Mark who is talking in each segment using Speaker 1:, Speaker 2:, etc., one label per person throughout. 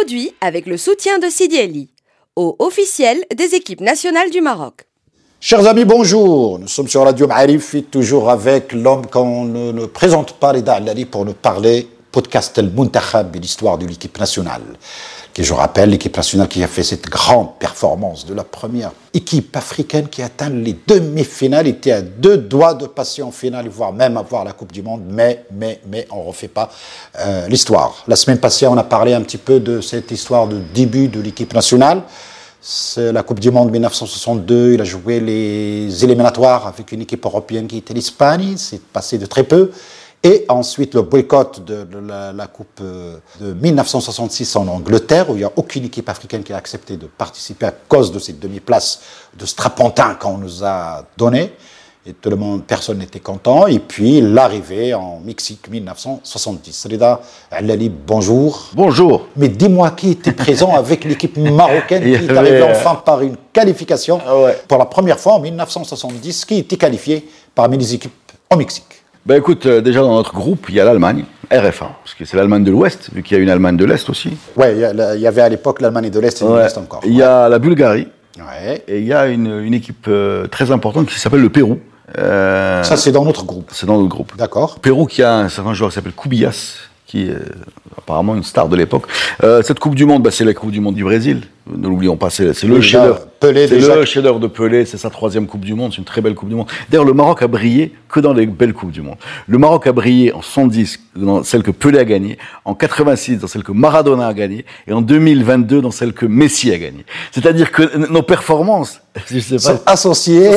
Speaker 1: Produit avec le soutien de Sidi Eli, au officiel des équipes nationales du Maroc.
Speaker 2: Chers amis, bonjour. Nous sommes sur Radio Ma'arif, toujours avec l'homme qu'on ne, présente pas, Reda Allali, pour nous parler podcast El Muntakhab, l'histoire de l'équipe nationale. Qui, je rappelle, l'équipe nationale qui a fait cette grande performance de la première équipe africaine qui a atteint les demi-finales, était à deux doigts de passer en finale, voire même avoir la Coupe du Monde, mais, mais, mais, on ne refait pas euh, l'histoire. La semaine passée, on a parlé un petit peu de cette histoire de début de l'équipe nationale. C'est la Coupe du Monde 1962, il a joué les éliminatoires avec une équipe européenne qui était l'Espagne, c'est passé de très peu. Et ensuite, le boycott de, la, la, Coupe euh, de 1966 en Angleterre, où il n'y a aucune équipe africaine qui a accepté de participer à cause de cette demi-place de strapontin qu'on nous a donné. Et tout le monde, personne n'était content. Et puis, l'arrivée en Mexique 1970. Rida Alali, bonjour.
Speaker 3: Bonjour.
Speaker 2: Mais dis-moi qui était présent avec l'équipe marocaine qui est arrivée enfin par une qualification
Speaker 3: Ah ouais.
Speaker 2: pour la première fois en 1970, qui était qualifié parmi les équipes au Mexique.
Speaker 3: Ben écoute, euh, déjà dans notre groupe, il y a l'Allemagne, RFA, parce que c'est l'Allemagne de l'Ouest, vu qu'il y a une Allemagne de l'Est aussi.
Speaker 2: Ouais, il y a- il y avait à l'époque l'Allemagne de l'Est et de
Speaker 3: Ouais.
Speaker 2: l'Est encore.
Speaker 3: Il y a la Bulgarie,
Speaker 2: Ouais.
Speaker 3: et il y a une, une équipe euh, très importante qui s'appelle le Pérou. Euh,
Speaker 2: Ça, c'est dans notre groupe.
Speaker 3: c'est dans notre groupe.
Speaker 2: D'accord.
Speaker 3: Pérou qui a un certain joueur qui s'appelle Kubillas, qui est apparemment une star de l'époque. Euh, cette Coupe du Monde, bah, c'est la Coupe du Monde du Brésil. Ne l'oublions pas, c'est le chef-d'œuvre. C'est le chef-d'œuvre de Pelé, c'est sa troisième Coupe du Monde, c'est une très belle Coupe du Monde. D'ailleurs, le Maroc a brillé que dans les belles Coupes du Monde. Le Maroc a brillé en 70 dans celle que Pelé a gagnée, en 86 dans celle que Maradona a gagnée, et en 2022 dans celle que Messi a gagnée. C'est-à-dire que nos performances, je sais pas,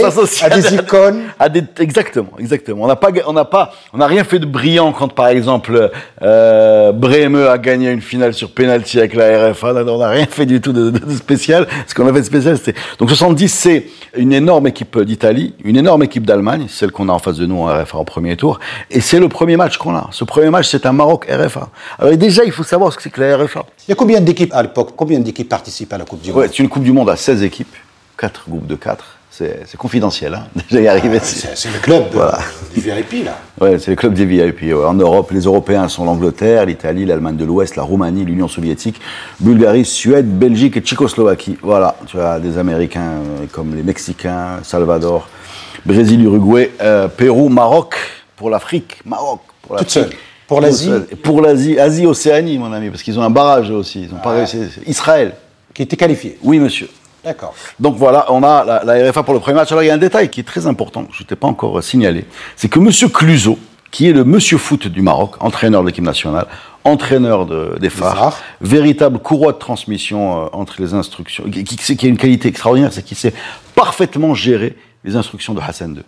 Speaker 2: Sont associés à des icônes.
Speaker 3: à des- exactement, exactement. On n'a pas, on n'a pas, on n'a rien fait de brillant quand, par exemple, euh, Brehme a gagné une finale sur penalty avec la RFA. On n'a rien fait du tout de- de spécial. Ce qu'on a fait de spécial, c'était donc 70, c'est une énorme équipe d'Italie, une énorme équipe d'Allemagne, celle qu'on a en face de nous en RFA en premier tour, et c'est le premier match qu'on a. Ce premier match, c'est un Maroc RFA. Alors déjà, il faut savoir ce que c'est que la RFA.
Speaker 2: Il y a combien d'équipes à l'époque? Combien d'équipes participent à la Coupe du
Speaker 3: Ouais,
Speaker 2: Monde?
Speaker 3: c'est une Coupe du Monde à 16 équipes, 4 groupes de 4. C'est confidentiel, hein. Déjà y arriver. c'est-
Speaker 2: le club de,
Speaker 3: Voilà.
Speaker 2: du VIP, là.
Speaker 3: Ouais, c'est le club des VIP. ouais. En Europe, les Européens sont l'Angleterre, l'Italie, l'Allemagne de l'Ouest, la Roumanie, l'Union soviétique, Bulgarie, Suède, Belgique et Tchécoslovaquie. Voilà, tu as des Américains euh, comme les Mexicains, Salvador, Brésil, Uruguay, euh, Pérou, Maroc pour l'Afrique, Maroc pour
Speaker 2: Toute
Speaker 3: l'Afrique.
Speaker 2: seule. Pour l'Asie
Speaker 3: Toute Pour l'Asie, Asie, Océanie, mon ami, parce qu'ils ont un barrage aussi. Ils ont pas réussi. Israël.
Speaker 2: Qui était qualifié.
Speaker 3: Oui, monsieur.
Speaker 2: D'accord.
Speaker 3: Donc voilà, on a la, la RFA pour le premier match. Alors il y a un détail qui est très important, je ne t'ai pas encore euh, signalé, c'est que Monsieur Cluzot, qui est le Monsieur Foot du Maroc, entraîneur de l'équipe nationale, entraîneur de- des phares, véritable courroie de transmission euh, entre les instructions, qui, qui- qui a une qualité extraordinaire, c'est qu'il sait parfaitement gérer les instructions de Hassan II,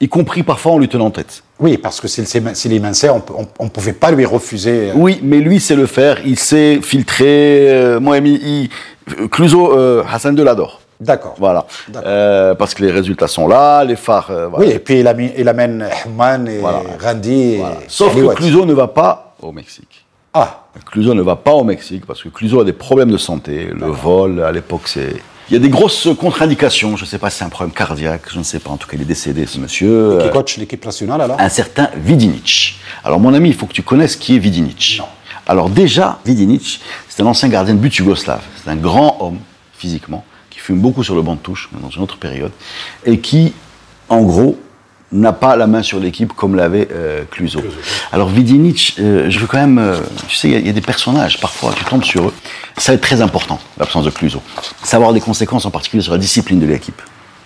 Speaker 3: y compris parfois en lui tenant tête.
Speaker 2: Oui, parce que s'il mincé, on ne pouvait pas lui refuser. euh,
Speaker 3: Oui, mais lui sait le faire, il sait filtrer. Euh, moi, il, il- Cluzot, euh, Hassan II l'adore.
Speaker 2: D'accord.
Speaker 3: Voilà. Euh, parce que les résultats sont là, les phares. euh, voilà.
Speaker 2: Oui, et puis il, il amène Hman et
Speaker 3: Voilà.
Speaker 2: Randy. Et.
Speaker 3: Sauf que. Cluzot ne va pas au Mexique.
Speaker 2: Ah,
Speaker 3: Cluzot ne va pas au Mexique parce que Cluzot a des problèmes de santé. Le vol, à l'époque, c'est. Il y a des grosses contre-indications. Je ne sais pas si c'est un problème cardiaque, je ne sais pas. En tout cas, il est décédé, ce monsieur.
Speaker 2: qui coach l'équipe nationale alors?
Speaker 3: Un certain Vidinic. Alors, mon ami, il faut que tu connaisses qui est Vidinic.
Speaker 2: Non.
Speaker 3: Alors, déjà, Vidinic, c'est un ancien gardien de but yougoslave. C'est un grand homme, physiquement, qui fume beaucoup sur le banc de touche, dans une autre période, et qui, en gros, n'a pas la main sur l'équipe comme l'avait euh, Cluzo. Alors, Vidinic, euh, je veux quand même. euh, tu sais, il y a- il y, a des personnages, parfois, tu tombes sur eux. Ça va être très important, l'absence de Cluzo. Ça va avoir des conséquences, en particulier sur la discipline de l'équipe.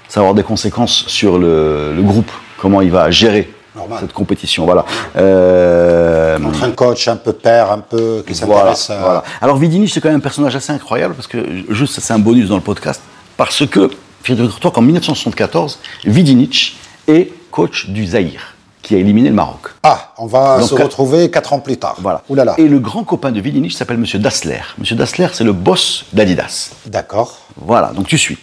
Speaker 3: Ça va avoir des conséquences sur le, le groupe, comment il va gérer
Speaker 2: Normal.
Speaker 3: cette compétition. Voilà. Euh,
Speaker 2: Entre un coach un peu père, un peu qui
Speaker 3: voilà,
Speaker 2: s'intéresse à.
Speaker 3: voilà. Alors Vidinic, c'est quand même un personnage assez incroyable parce que, juste, c'est un bonus dans le podcast, parce que, figure-toi qu'en 1974, Vidinic est coach du Zaïre, qui a éliminé le Maroc.
Speaker 2: Ah, on va
Speaker 3: Donc,
Speaker 2: se retrouver quatre ans plus tard.
Speaker 3: Voilà.
Speaker 2: Ouh là là.
Speaker 3: Et le grand copain de Vidinic s'appelle Monsieur Dassler. Monsieur Dassler, c'est le boss d'Adidas.
Speaker 2: D'accord.
Speaker 3: Voilà, donc tu suis.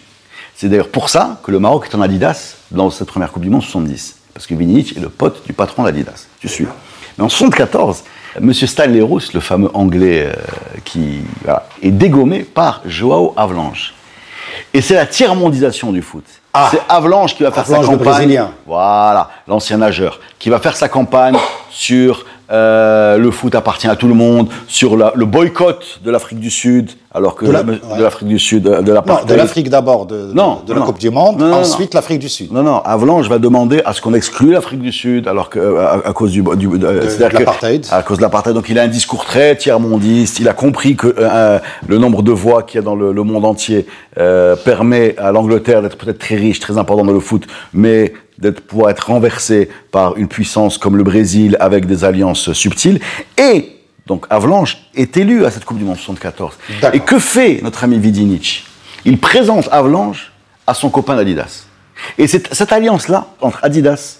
Speaker 3: C'est d'ailleurs pour ça que le Maroc est en Adidas dans cette première Coupe du Monde 70. Parce que Vidinic est le pote du patron d'Adidas. Tu suis. Mais en 74, M. Stanley Roos, le fameux anglais euh, qui voilà, est dégommé par Joao Avalanche. Et c'est la tiers-mondisation du foot.
Speaker 2: Ah.
Speaker 3: c'est Avalanche qui va faire
Speaker 2: Avalanche,
Speaker 3: sa
Speaker 2: le
Speaker 3: campagne.
Speaker 2: Brésilien.
Speaker 3: Voilà, l'ancien nageur, qui va faire sa campagne sur euh, le foot appartient à tout le monde, sur la- le boycott de l'Afrique du Sud, alors que
Speaker 2: De la-
Speaker 3: de
Speaker 2: ouais.
Speaker 3: l'Afrique du Sud, de l'apartheid.
Speaker 2: de l'Afrique d'abord, de, de-
Speaker 3: Non,
Speaker 2: de la
Speaker 3: non.
Speaker 2: Coupe du Monde,
Speaker 3: Non,
Speaker 2: ensuite l'Afrique du Sud.
Speaker 3: Non, non, Avalanche va demander à ce qu'on exclue l'Afrique du Sud, alors que, euh, à, à cause du, du de, c'est-à-dire que-
Speaker 2: l'apartheid.
Speaker 3: À cause de l'apartheid. Donc il a un discours très tiers-mondiste. Il a compris que euh, euh, le nombre de voix qu'il y a dans le, le monde entier euh, permet à l'Angleterre d'être peut-être très riche, très important dans le foot, mais d'être pouvoir être renversé par une puissance comme le Brésil avec des alliances subtiles. Et donc Avalanche est élu à cette Coupe du Monde 74.
Speaker 2: D'accord.
Speaker 3: Et que fait notre ami Vidinic Il présente Avalanche à son copain d'Adidas. Et cette, cette alliance-là, entre Adidas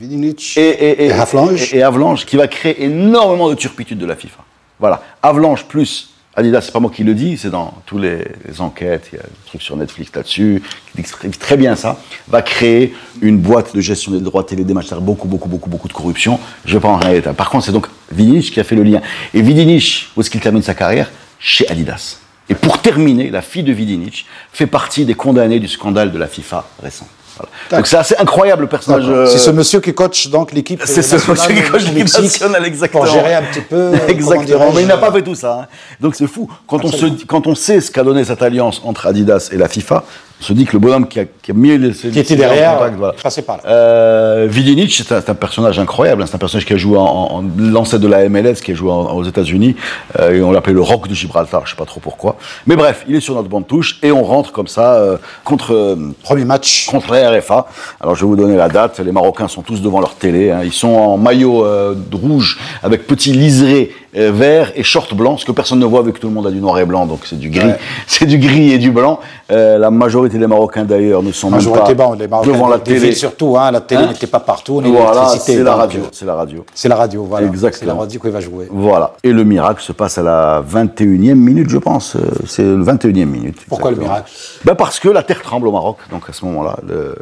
Speaker 2: Vidinic
Speaker 3: et, et,
Speaker 2: Et Avalanche.
Speaker 3: et- et Avalanche, qui va créer énormément de turpitude de la FIFA. Voilà. Avalanche plus Adidas, c'est pas moi qui le dis, c'est dans tous les, enquêtes, il y a des trucs sur Netflix là-dessus, qui décrivent très bien ça, va créer une boîte de gestion des droits télé des matchs, beaucoup, beaucoup, beaucoup, beaucoup de corruption. Je vais pas en rien détail. Par contre, c'est donc Vidinic qui a fait le lien. Et Vidinic, où est-ce qu'il termine sa carrière? Chez Adidas. Et pour terminer, la fille de Vidinic fait partie des condamnés du scandale de la FIFA récent. Voilà. Donc c'est assez incroyable le personnage. Euh,
Speaker 2: C'est ce monsieur qui coach donc l'équipe
Speaker 3: c'est ce monsieur qui coach l'équipe nationale, exactement.
Speaker 2: Pour gérer un petit peu. euh,
Speaker 3: Exactement. Mais il n'a pas fait tout ça. hein. Donc c'est fou. Quand on, se, quand on sait ce qu'a donné cette alliance entre Adidas et la FIFA, se dit que le bonhomme qui a, qui a mis les.
Speaker 2: Qui était derrière, passait par là.
Speaker 3: Euh, Vidinic, c'est un, un personnage incroyable. hein. C'est un personnage qui a joué en, en l'ancêtre de la MLS, qui a joué en- aux États-Unis, euh, et on l'appelait le Rock de Gibraltar. Je sais pas trop pourquoi. Mais bref, il est sur notre bande touche et on rentre comme ça euh, contre. euh,
Speaker 2: Premier match.
Speaker 3: contre la RFA. Alors je vais vous donner la date. Les Marocains sont tous devant leur télé. hein. Ils sont en maillot euh, rouge avec petit liseré vert et short blanc, ce que personne ne voit vu que tout le monde a du noir et blanc, donc c'est du gris,
Speaker 2: Ouais.
Speaker 3: c'est du gris et du blanc. Euh, la majorité des Marocains d'ailleurs ne sont même pas
Speaker 2: bon, les Marocains
Speaker 3: devant la télé.
Speaker 2: surtout, hein, la télé
Speaker 3: Hein
Speaker 2: n'était pas partout,
Speaker 3: Voilà, c'est la radio,
Speaker 2: euh,
Speaker 3: c'est la radio.
Speaker 2: C'est la radio, voilà.
Speaker 3: Exactement.
Speaker 2: C'est la radio qui va jouer.
Speaker 3: Voilà. Et le miracle se passe à la 21e minute, je pense. Euh, C'est le 21e minute.
Speaker 2: Pourquoi le miracle?
Speaker 3: Ben Parce que la terre tremble au Maroc. Donc à ce moment-là, le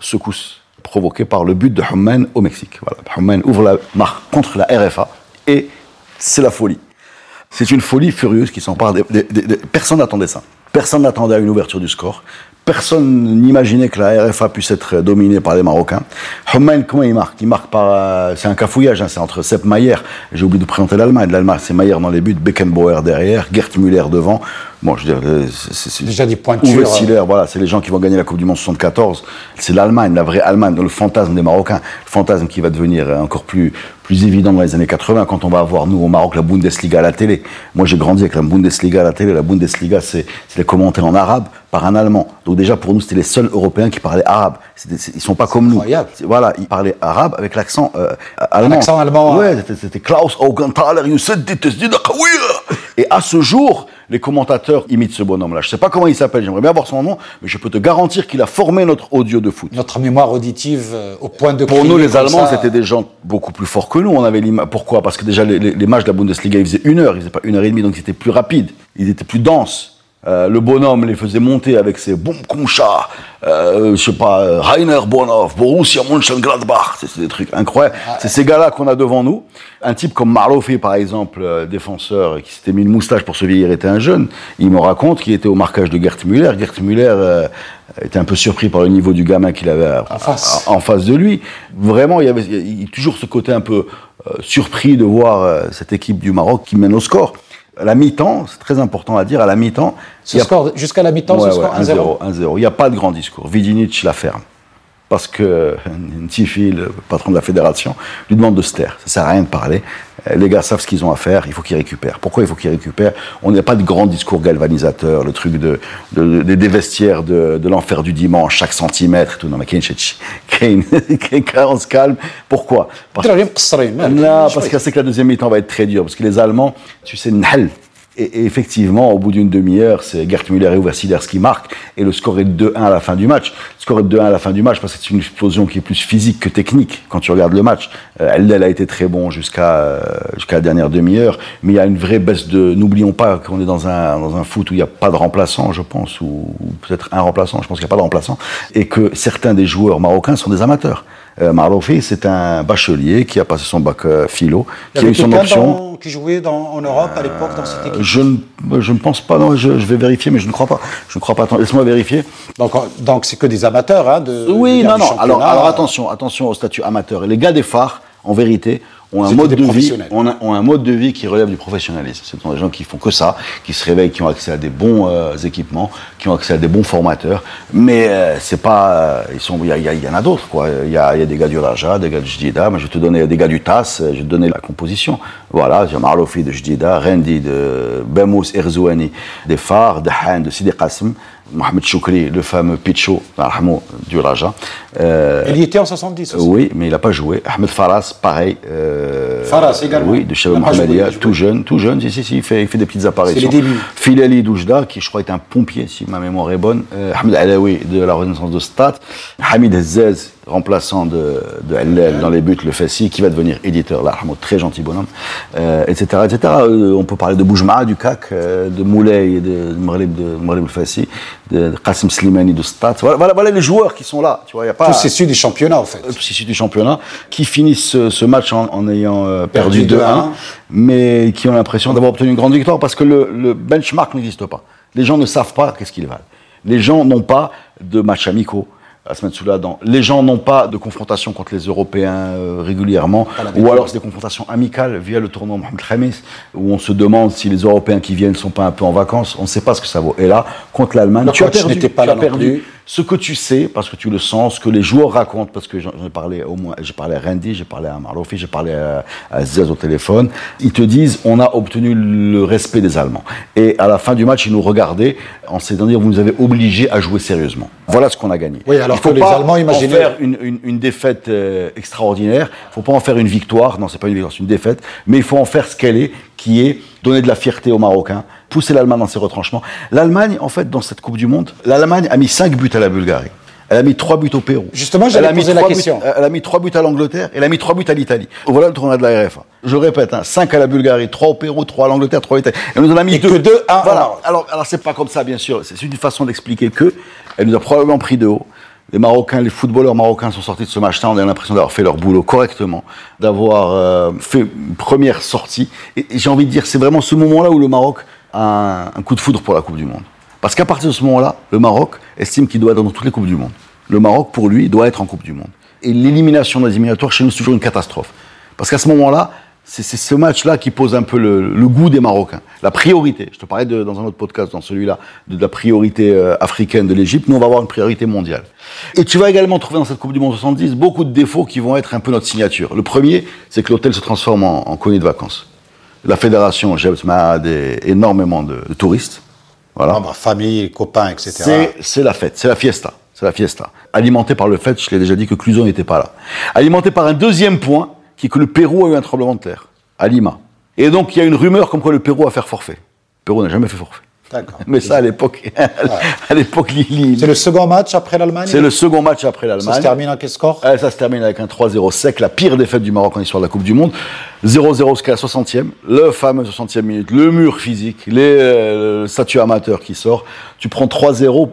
Speaker 3: secousse provoquée par le but de Humman au Mexique. Voilà. Humman ouvre la marque contre la RFA et c'est la folie. C'est une folie furieuse qui s'empare des, Personne n'attendait ça. Personne n'attendait à une ouverture du score. Personne n'imaginait que la RFA puisse être dominée par les Marocains. Humman, comment il marque? Il marque par... euh, c'est un cafouillage, hein, c'est entre Sepp Maier, j'ai oublié de présenter l'Allemagne. L'Allemagne, c'est Maier dans les buts, Beckenbauer derrière, Gert Müller devant. Bon, je veux dire, euh, c'est- c'est-
Speaker 2: Déjà des pointures, euh,
Speaker 3: Seeler, voilà, c'est les gens qui vont gagner la Coupe du Monde 74. C'est l'Allemagne, la vraie Allemagne, le fantasme des Marocains. Le fantasme qui va devenir encore plus, plus évident dans les années 80 quand on va avoir, nous, au Maroc, la Bundesliga à la télé. Moi, j'ai grandi avec la Bundesliga à la télé. La Bundesliga, c'est c'est les commentaires en arabe par un Allemand. Donc déjà, pour nous, c'était les seuls Européens qui parlaient arabe. C'était- c'est- Ils sont pas comme nous.
Speaker 2: incroyable.
Speaker 3: C'est- Voilà, ils parlaient arabe avec l'accent euh, allemand.
Speaker 2: accent allemand,
Speaker 3: Ouais,
Speaker 2: hein.
Speaker 3: c'était- c'était Klaus Augenthaler. Et à ce jour, les commentateurs imitent ce bonhomme-là. Je sais pas comment il s'appelle, j'aimerais bien avoir son nom, mais je peux te garantir qu'il a formé notre audio de foot.
Speaker 2: Notre mémoire auditive euh, au point de
Speaker 3: Pour nous, les Allemands,
Speaker 2: ça.
Speaker 3: c'était des gens beaucoup plus forts que nous. On avait Pourquoi? Parce que déjà, les, les- les matchs de la Bundesliga, ils faisaient une heure, ils faisaient pas une heure et demie, donc ils étaient plus rapides, ils étaient plus denses. Euh, le bonhomme les faisait monter avec ses boum kumcha, euh, je sais pas, euh, Rainer Bonhoff, Borussia Mönchengladbach, c'est des trucs incroyables. C'est ces gars-là qu'on a devant nous. Un type comme Marlofi, par exemple, euh, défenseur, qui s'était mis une moustache pour se vieillir, était un jeune. Il me raconte qu'il était au marquage de Gert Müller. Gert Müller euh, était un peu surpris par le niveau du gamin qu'il avait
Speaker 2: En face.
Speaker 3: en face de lui. Vraiment, il y avait il y a toujours ce côté un peu surpris de voir cette équipe du Maroc qui mène au score. À la mi-temps, c'est très important à dire, à la mi-temps, a-
Speaker 2: jusqu'à la mi-temps,
Speaker 3: Ouais,
Speaker 2: ce
Speaker 3: ouais,
Speaker 2: score 1-0.
Speaker 3: 1-0. 1-0. Il n'y a pas de grand discours. Vidinic la ferme. Parce que Ntifi, le patron de la fédération, lui demande de se taire. Ça sert à rien de parler. Euh, les gars savent ce qu'ils ont à faire, il faut qu'ils récupèrent. Pourquoi il faut qu'ils récupèrent? On n'a pas de grand discours galvanisateur, le truc de, de, de des vestiaires de, de l'enfer du dimanche, chaque centimètre, tout. Non, mais Kane, on se calme. Pourquoi? Parce,
Speaker 2: que,
Speaker 3: parce que c'est que la deuxième mi-temps va être très dure, parce que les Allemands, tu sais, et, effectivement, au bout d'une demi-heure, c'est Gert Müller et Seelers qui marquent, et le score est de 2-1 à la fin du match. Le score est de 2-1 à la fin du match, parce que c'est une explosion qui est plus physique que technique, quand tu regardes le match. Euh, elle, elle a été très bon jusqu'à euh, jusqu'à la dernière demi-heure, mais il y a une vraie baisse de... N'oublions pas qu'on est dans un, dans un foot où il n'y a pas de remplaçant, je pense, ou, ou peut-être un remplaçant, je pense qu'il n'y a pas de remplaçant, et que certains des joueurs marocains sont des amateurs. Euh, c'est un bachelier qui a passé son bac euh, philo, qui a eu son option.
Speaker 2: dans- qui jouait dans- en Europe à l'époque dans cette équipe.
Speaker 3: Je ne, je ne pense pas, non, je, je vais vérifier, mais je ne crois pas. Je ne crois pas. Laisse-moi vérifier.
Speaker 2: Donc, donc c'est que des amateurs, hein, de,
Speaker 3: Oui, non, non. Alors, alors attention, attention au statut amateur. Et les gars des phares en vérité, ont un, mode de vie, ont un, ont un mode de vie qui relève du professionnalisme. Ce sont des gens qui font que ça, qui se réveillent, qui ont accès à des bons euh, équipements, qui ont accès à des bons formateurs. Mais euh, c'est pas, euh, ils sont, il y, en a d'autres quoi. Il y a, il y a des gars du Raja, des gars du Jdida. Moi, je vais te donner des gars du TAS. Je vais te donner la composition. Voilà, j'ai Maroufi de Jdida, Rendi de Bemous Erzouani, des Phares, de Han, de Sidi Qasem. Mohamed Choukri, le fameux Picho, du Raja. Euh,
Speaker 2: Il y était en 70 aussi.
Speaker 3: oui, mais il n'a pas joué. Ahmed Faras, pareil. euh,
Speaker 2: Faras également.
Speaker 3: Oui, de
Speaker 2: joué,
Speaker 3: Mohamedia, tout jeune, tout jeune. Si, si, si, il fait, il fait des petites apparitions.
Speaker 2: C'est les débuts.
Speaker 3: Filali Doujda, qui je crois est un pompier, si ma mémoire est bonne. Euh, Ahmed Alaoui de la Renaissance de Stade. Hamid Hezzez, remplaçant de, de Hellel dans les buts, le Fessi, qui va devenir éditeur. Là, très gentil bonhomme. Euh, etc. etc. Euh, on peut parler de Boujma, du CAC, euh, de Moulay, de Mghrib, de el-Fassi, de, de Qasim Slimani de Stade. Voilà, voilà, voilà les joueurs qui sont là. Tu vois, y a pas
Speaker 2: Tous issus du championnat, en fait.
Speaker 3: tous issus du championnat, qui finissent ce, ce match en, en ayant euh,
Speaker 2: Perdu
Speaker 3: perdu 2-1,
Speaker 2: 2-1.
Speaker 3: mais qui ont l'impression d'avoir obtenu une grande victoire parce que le, le benchmark n'existe pas. Les gens ne savent pas qu'est-ce qu'ils valent. Les gens n'ont pas de matchs amicaux. Asmed Souladan. Les gens n'ont pas de confrontation contre les Européens euh, régulièrement, ou alors c'est des confrontations amicales via le tournoi Mohamed Khamis, où on se demande si les Européens qui viennent sont pas un peu en vacances. On ne sait pas ce que ça vaut. Et là, contre l'Allemagne,
Speaker 2: Le
Speaker 3: tu as perdu.
Speaker 2: pas
Speaker 3: tu
Speaker 2: là
Speaker 3: as perdu. Ce que tu sais, parce que tu le sens, ce que les joueurs racontent, parce que j'en ai parlé au moins, j'ai parlé à Randy, j'ai parlé à Maroufi, j'ai parlé à, à Zez au téléphone, ils te disent, on a obtenu le respect des Allemands. Et à la fin du match, ils nous regardaient en se disant, vous nous avez obligés à jouer sérieusement. Voilà ce qu'on a gagné.
Speaker 2: Oui, alors
Speaker 3: Il faut
Speaker 2: que les Allemands
Speaker 3: en
Speaker 2: imaginaient-
Speaker 3: faire une, une- une défaite euh, extraordinaire, il faut pas en faire une victoire, non, c'est pas une victoire, c'est une défaite, mais il faut en faire ce qu'elle est, qui est donner de la fierté aux Marocains, pousser l'Allemagne dans ses retranchements. L'Allemagne, en fait, dans cette Coupe du Monde, l'Allemagne a mis 5 buts à la Bulgarie. Elle a mis 3 buts au Pérou.
Speaker 2: Justement, j'allais poser la
Speaker 3: buts-
Speaker 2: question.
Speaker 3: elle a mis 3 buts à l'Angleterre, elle a mis 3 buts à l'Italie. Voilà le tournoi de la RFA. Je répète, 5 à la Bulgarie, 3 au Pérou, 3 à l'Angleterre, 3 à l'Italie. Elle nous en a mis
Speaker 2: Et
Speaker 3: 2.
Speaker 2: que deux, un au
Speaker 3: Voilà.
Speaker 2: Maroc.
Speaker 3: Alors, alors c'est pas comme ça, bien sûr. C'est une façon d'expliquer que elle nous a probablement pris de haut. Les Marocains, les footballeurs marocains sont sortis de ce match-là. On a l'impression d'avoir fait leur boulot correctement, d'avoir euh, fait une première sortie. Et, et j'ai envie de dire, c'est vraiment ce moment-là où le Maroc un, coup de foudre pour la Coupe du Monde. Parce qu'à partir de ce moment-là, le Maroc estime qu'il doit être dans toutes les Coupes du Monde. Le Maroc, pour lui, doit être en Coupe du Monde. Et l'élimination des éliminatoires, chez nous, c'est toujours une catastrophe. Parce qu'à ce moment-là, c'est ce match-là qui pose un peu le, goût des Marocains. La priorité, je te parlais dans un autre podcast, dans celui-là, de, la priorité euh, africaine de l'Égypte. Nous, on va avoir une priorité mondiale. Et tu vas également trouver dans cette Coupe du Monde 70 beaucoup de défauts qui vont être un peu notre signature. Le premier, c'est que l'hôtel se transforme en, en de vacances. La fédération Jebs Mahad est énormément de, de touristes. Voilà.
Speaker 2: Ah bah, famille, copains, etc.
Speaker 3: C'est, la fête, c'est la fiesta. C'est la fiesta. Alimenté par le fait, je l'ai déjà dit, que Cluzon n'était pas là. Alimenté par un deuxième point, qui est que le Pérou a eu un tremblement de terre, à Lima. Et donc, il y a une rumeur comme quoi le Pérou va faire forfait. Le Pérou n'a jamais fait forfait.
Speaker 2: D'accord.
Speaker 3: Mais ça, à l'époque, à l'époque, Lili.
Speaker 2: C'est le second match après l'Allemagne?
Speaker 3: C'est le second match après l'Allemagne.
Speaker 2: Ça se termine en quel score?
Speaker 3: Euh, ça se termine avec un 3-0 sec, la pire défaite du Maroc en histoire de la Coupe du Monde. 0-0 jusqu'à la 60e, le fameux 60e minute, le mur physique, les euh, le statut amateur qui sort. Tu prends 3-0.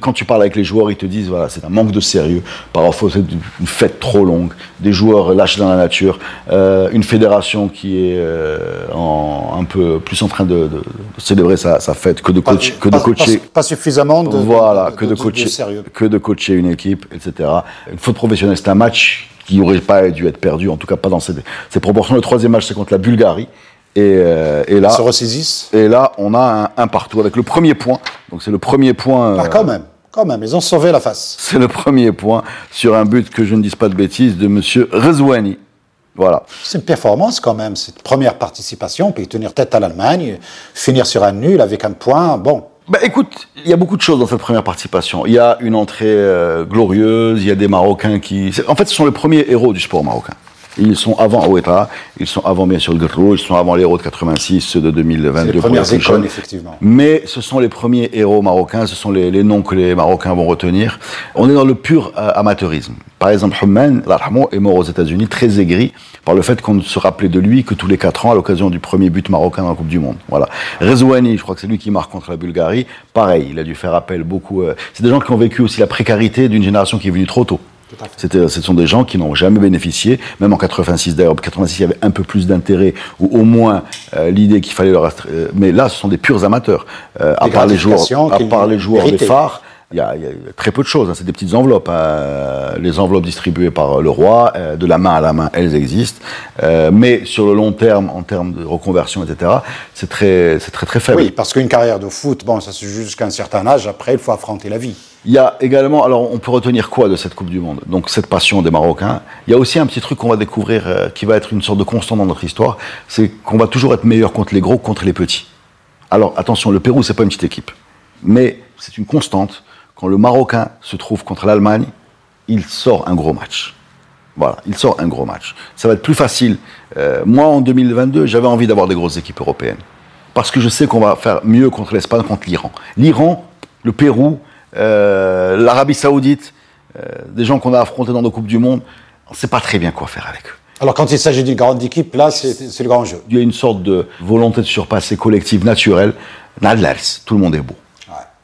Speaker 3: Quand tu parles avec les joueurs, ils te disent voilà, c'est un manque de sérieux. Parfois, c'est une fête trop longue, des joueurs lâchés dans la nature, euh, une fédération qui est euh, en, un peu plus en train de, de- de célébrer sa, sa fête que de, coach, que de
Speaker 2: pas,
Speaker 3: coacher.
Speaker 2: pas- pas suffisamment de,
Speaker 3: Voilà, que de,
Speaker 2: de-
Speaker 3: coacher,
Speaker 2: sérieux.
Speaker 3: que de coacher une équipe, etc. Une faute professionnelle, c'est un match qui n'aurait pas dû être perdu, en tout cas pas dans ces, ces proportions. Le troisième match, c'est contre la Bulgarie. Et, euh, et là,
Speaker 2: se ressaisissent
Speaker 3: et là, on a un, un partout avec le premier point. Donc c'est le premier point.
Speaker 2: Ah, quand même, quand même, ils ont sauvé la face.
Speaker 3: c'est le premier point sur un but que je ne dise pas de bêtises de Monsieur Rezouani. Voilà.
Speaker 2: C'est une performance quand même, cette première participation, puis tenir tête à l'Allemagne, finir sur un nul avec un point, bon.
Speaker 3: Bah écoute, il y a beaucoup de choses dans cette première participation. Il y a une entrée euh, glorieuse, il y a des Marocains qui... En fait, ce sont les premiers héros du sport marocain. Ils sont avant Ouetta, ils sont avant bien sûr le Grou, ils sont avant les héros de 86, ceux de 2022.
Speaker 2: C'est les premières écoles, effectivement.
Speaker 3: Mais ce sont les premiers héros marocains, ce sont les, les noms que les Marocains vont retenir. On est dans le pur euh, amateurisme. Par exemple, Humman, l'arhamo, est mort aux États-Unis, très aigri par le fait qu'on ne se rappelait de lui que tous les quatre ans à l'occasion du premier but marocain dans la Coupe du Monde. Voilà. Rezouani, je crois que c'est lui qui marque contre la Bulgarie. Pareil, il a dû faire appel beaucoup. euh, c'est des gens qui ont vécu aussi la précarité d'une génération qui est venue trop tôt. C'était, ce sont des gens qui n'ont jamais bénéficié, même en 86 d'ailleurs. En 86, il y avait un peu plus d'intérêt, ou au moins euh, l'idée qu'il fallait leur. euh, mais là, ce sont des purs amateurs. Euh, à part les joueurs, à part les joueurs des phares, Il y, a, il y a très peu de choses, hein, c'est des petites enveloppes. hein. Les enveloppes distribuées par le roi, euh, de la main à la main, elles existent. Euh, mais sur le long terme, en termes de reconversion, etc., c'est très, c'est très très faible.
Speaker 2: Oui, parce qu'une carrière de foot, bon, ça se joue jusqu'à un certain âge, après, il faut affronter la vie.
Speaker 3: Il y a également, alors on peut retenir quoi de cette Coupe du Monde? Donc cette passion des Marocains. Il y a aussi un petit truc qu'on va découvrir euh, qui va être une sorte de constant dans notre histoire, c'est qu'on va toujours être meilleur contre les gros contre les petits. Alors attention, le Pérou c'est pas une petite équipe, mais c'est une constante. Quand le Marocain se trouve contre l'Allemagne, il sort un gros match. Voilà, il sort un gros match. Ça va être plus facile. Euh, moi, en 2022, j'avais envie d'avoir des grosses équipes européennes. Parce que je sais qu'on va faire mieux contre l'Espagne, contre l'Iran. L'Iran, le Pérou, euh, l'Arabie Saoudite, euh, des gens qu'on a affrontés dans nos Coupes du Monde, on ne sait pas très bien quoi faire avec eux.
Speaker 2: Alors, quand il s'agit d'une grande équipe, là, c'est le grand jeu.
Speaker 3: Il y a une sorte de volonté de surpasser collective naturelle. Nadlers, tout le monde est beau.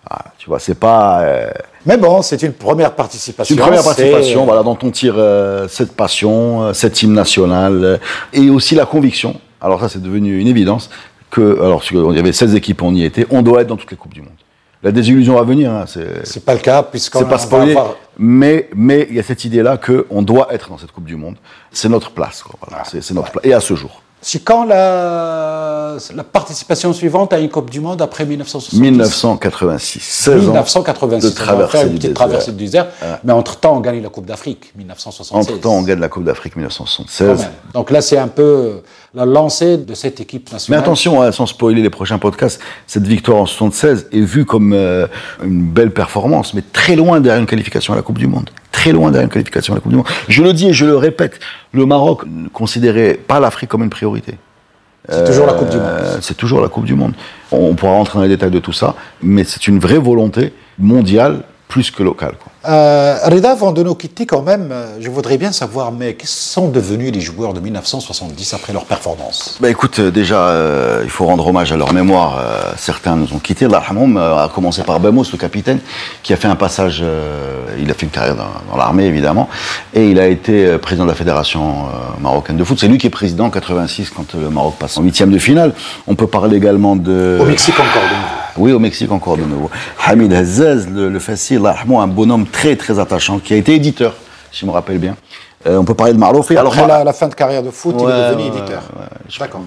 Speaker 3: Ah, tu vois, c'est pas. euh,
Speaker 2: Mais bon, c'est une première participation.
Speaker 3: Une première participation, voilà, dont on tire euh, cette passion, euh, cette hymne nationale, euh, et aussi la conviction. Alors ça, c'est devenu une évidence que, alors qu'il y avait 16 équipes, on y était, on doit être dans toutes les coupes du monde. La désillusion va venir, hein, c'est
Speaker 2: pas le cas, puisqu'on
Speaker 3: c'est pas spoilé,
Speaker 2: avoir-
Speaker 3: mais mais il y a cette idée-là que on doit être dans cette coupe du monde. C'est notre place, quoi, voilà, c'est c'est notre place. Et à ce jour.
Speaker 2: C'est quand la, la participation suivante à une Coupe du Monde après 1970
Speaker 3: 1986, 16 ans
Speaker 2: 1986.
Speaker 3: de traversée
Speaker 2: une
Speaker 3: du
Speaker 2: petite traversée du désert. Mais entre-temps, on gagne la Coupe d'Afrique, 1976.
Speaker 3: Entre temps, on gagne la Coupe d'Afrique
Speaker 2: Quand
Speaker 3: 1976.
Speaker 2: même. Donc là, c'est un peu la lancée de cette équipe
Speaker 3: Mais
Speaker 2: nationale.
Speaker 3: attention, hein, sans spoiler les prochains podcasts, cette victoire en 76 est vue comme euh, une belle performance, mais très loin derrière une qualification à la Coupe du Monde. Très loin derrière une qualification à la Coupe du Monde. Je le dis et je le répète, le Maroc ne considérait pas l'Afrique comme une priorité.
Speaker 2: C'est toujours la Coupe du Monde.
Speaker 3: Euh, c'est toujours la Coupe du Monde. On pourra rentrer dans les détails de tout ça, mais c'est une vraie volonté mondiale plus que locale. quoi.
Speaker 2: Euh, Reda, avant de nous quitter quand même, euh, je voudrais bien savoir, mais qu'est-ce que sont devenus les joueurs de 1970 après leur performance?
Speaker 3: Bah écoute, euh, déjà, euh, il faut rendre hommage à leur mémoire. Euh, certains nous ont quittés, euh, à commencer par Bamos, le capitaine, qui a fait un passage, il a fait une carrière dans, dans l'armée évidemment, et il a été président de la fédération marocaine de foot. C'est lui qui est président en 86 quand le Maroc passe en huitième de finale. On peut parler également de...
Speaker 2: Au Mexique encore de nouveau.
Speaker 3: Oui, au Mexique encore de nouveau. Hamid Hazzaz, le, le facile, un bonhomme très très attachant, qui a été éditeur, si je me rappelle bien. Euh, on peut parler de Marlofi.
Speaker 2: Après
Speaker 3: Mar-
Speaker 2: la, la fin de carrière de foot, il
Speaker 3: Ouais,
Speaker 2: est devenu
Speaker 3: ouais,
Speaker 2: éditeur.
Speaker 3: ouais, je-
Speaker 2: D'accord.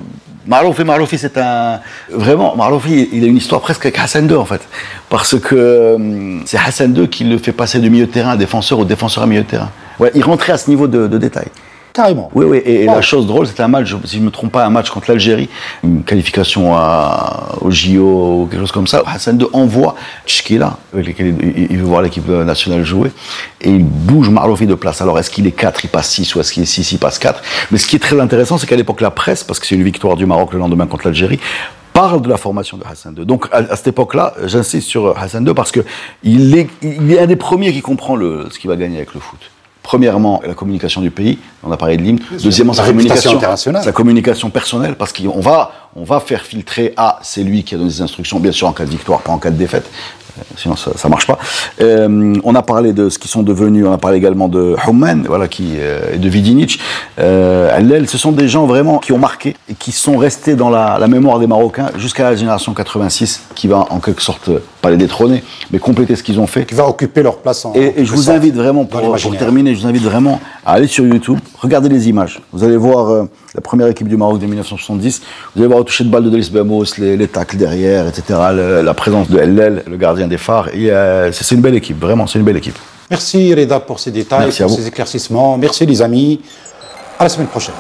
Speaker 3: Marlofi, Marlofi, c'est un vraiment Marlofi, il a une histoire presque avec Hassan II en fait, parce que hum, c'est Hassan II qui le fait passer de milieu de terrain à défenseur ou défenseur à milieu de terrain. Ouais, il rentrait à ce niveau de, de détail.
Speaker 2: Carrément.
Speaker 3: Oui, oui. Et,
Speaker 2: Wow.
Speaker 3: la chose drôle, c'était un match, si je ne me trompe pas, un match contre l'Algérie, une qualification à, au JO ou quelque chose comme ça. Hassan II envoie Tchkila, avec lequel il, veut voir l'équipe nationale jouer, et il bouge Marlofi de place. Alors, est-ce qu'il est 4, il passe 6, ou est-ce qu'il est 6, il passe 4 Mais ce qui est très intéressant, c'est qu'à l'époque, la presse, parce que c'est une victoire du Maroc le lendemain contre l'Algérie, parle de la formation de Hassan II. Donc, à, à cette époque-là, j'insiste sur Hassan II parce que il est, il est un des premiers qui comprend le, ce qu'il va gagner avec le foot. Premièrement, la communication du pays, on a parlé de l'hymne. Deuxièmement, sa communication,
Speaker 2: internationale.
Speaker 3: sa communication personnelle, parce qu'on va, on va faire filtrer, ah, c'est lui qui a donné des instructions, bien sûr en cas de victoire, pas en cas de défaite, sinon ça, ça marche pas. Euh, on a parlé de ce qu'ils sont devenus, on a parlé également de Houman, voilà, qui euh, et de Vidinic. Euh, Allel, ce sont des gens vraiment qui ont marqué et qui sont restés dans la, la mémoire des Marocains jusqu'à la génération 86, qui va en quelque sorte pas les détrôner, mais compléter ce qu'ils ont fait.
Speaker 2: Qui va occuper leur place en.
Speaker 3: Et, et je vous invite vraiment, pour, pour terminer, je vous invite vraiment à aller sur YouTube, regarder les images. Vous allez voir la première équipe du Maroc de 1970, vous allez voir le toucher de balle de Delis Bamos, les, les tacles derrière, etc., le- la présence de LL, le gardien des phares. Et, euh, c'est une belle équipe, vraiment, c'est une belle équipe.
Speaker 2: Merci Reda pour ces détails,
Speaker 3: Merci
Speaker 2: pour ces éclaircissements. Merci les amis. À la semaine prochaine.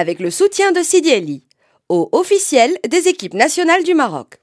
Speaker 1: Avec le soutien de Sidi Ali, au officiel des équipes nationales du Maroc.